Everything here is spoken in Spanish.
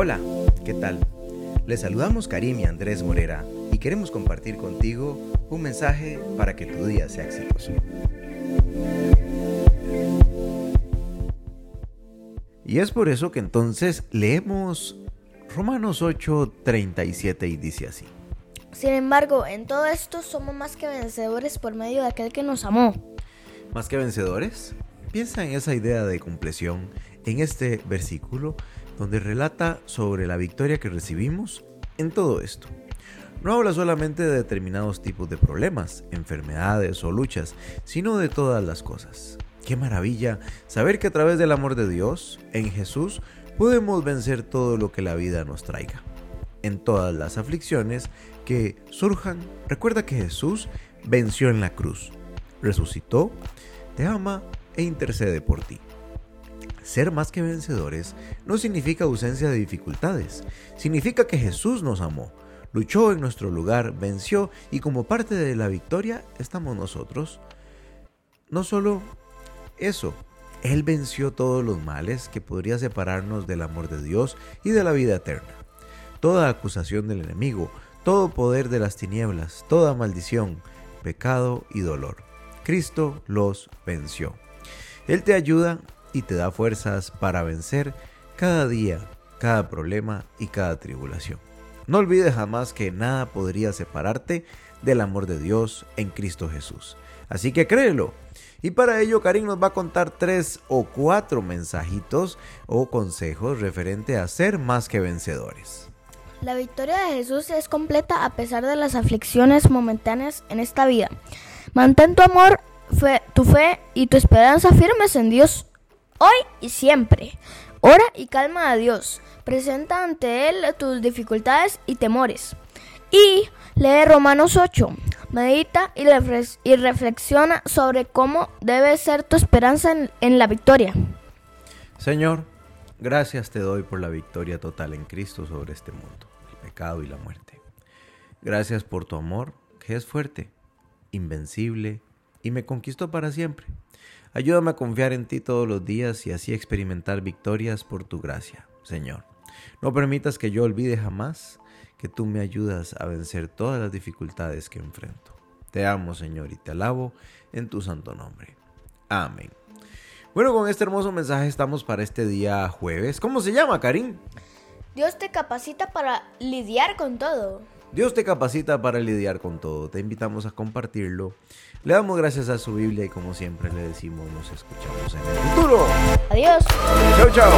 Hola, ¿qué tal? Les saludamos Karim y Andrés Morera y queremos compartir contigo un mensaje para que tu día sea exitoso. Y es por eso que entonces leemos Romanos 8, 37 y dice así. Sin embargo, en todo esto somos más que vencedores por medio de aquel que nos amó. ¿Más que vencedores? Piensa en esa idea de compleción en este versículo donde relata sobre la victoria que recibimos en todo esto. No habla solamente de determinados tipos de problemas, enfermedades o luchas, sino de todas las cosas. Qué maravilla saber que a través del amor de Dios, en Jesús, podemos vencer todo lo que la vida nos traiga. En todas las aflicciones que surjan, recuerda que Jesús venció en la cruz, resucitó, te ama e intercede por ti. Ser más que vencedores no significa ausencia de dificultades, significa que Jesús nos amó, luchó en nuestro lugar, venció y como parte de la victoria estamos nosotros. No solo eso, Él venció todos los males que podría separarnos del amor de Dios y de la vida eterna. Toda acusación del enemigo, todo poder de las tinieblas, toda maldición, pecado y dolor. Cristo los venció. Él te ayuda y te da fuerzas para vencer cada día, cada problema y cada tribulación. No olvides jamás que nada podría separarte del amor de Dios en Cristo Jesús. Así que créelo. Y para ello Karim nos va a contar tres o cuatro mensajitos o consejos referente a ser más que vencedores. La victoria de Jesús es completa a pesar de las aflicciones momentáneas en esta vida. Mantén tu amor, tu fe y tu esperanza firmes en Dios hoy y siempre. Ora y calma a Dios. Presenta ante Él tus dificultades y temores. Y lee Romanos 8. Medita y, reflexiona sobre cómo debe ser tu esperanza en, en la victoria. Señor, gracias te doy por la victoria total en Cristo sobre este mundo, el pecado y la muerte. Gracias por tu amor, que es fuerte, invencible y me conquistó para siempre. Ayúdame a confiar en ti todos los días y así experimentar victorias por tu gracia, Señor. No permitas que yo olvide jamás que tú me ayudas a vencer todas las dificultades que enfrento. Te amo, Señor, y te alabo en tu santo nombre. Amén. Bueno, con este hermoso mensaje estamos para este día jueves. ¿Cómo se llama, Karim? Dios te capacita para lidiar con todo. Dios te capacita para lidiar con todo. Te invitamos a compartirlo. Le damos gracias a su Biblia y como siempre le decimos, nos escuchamos en el futuro. Adiós. Chao chao.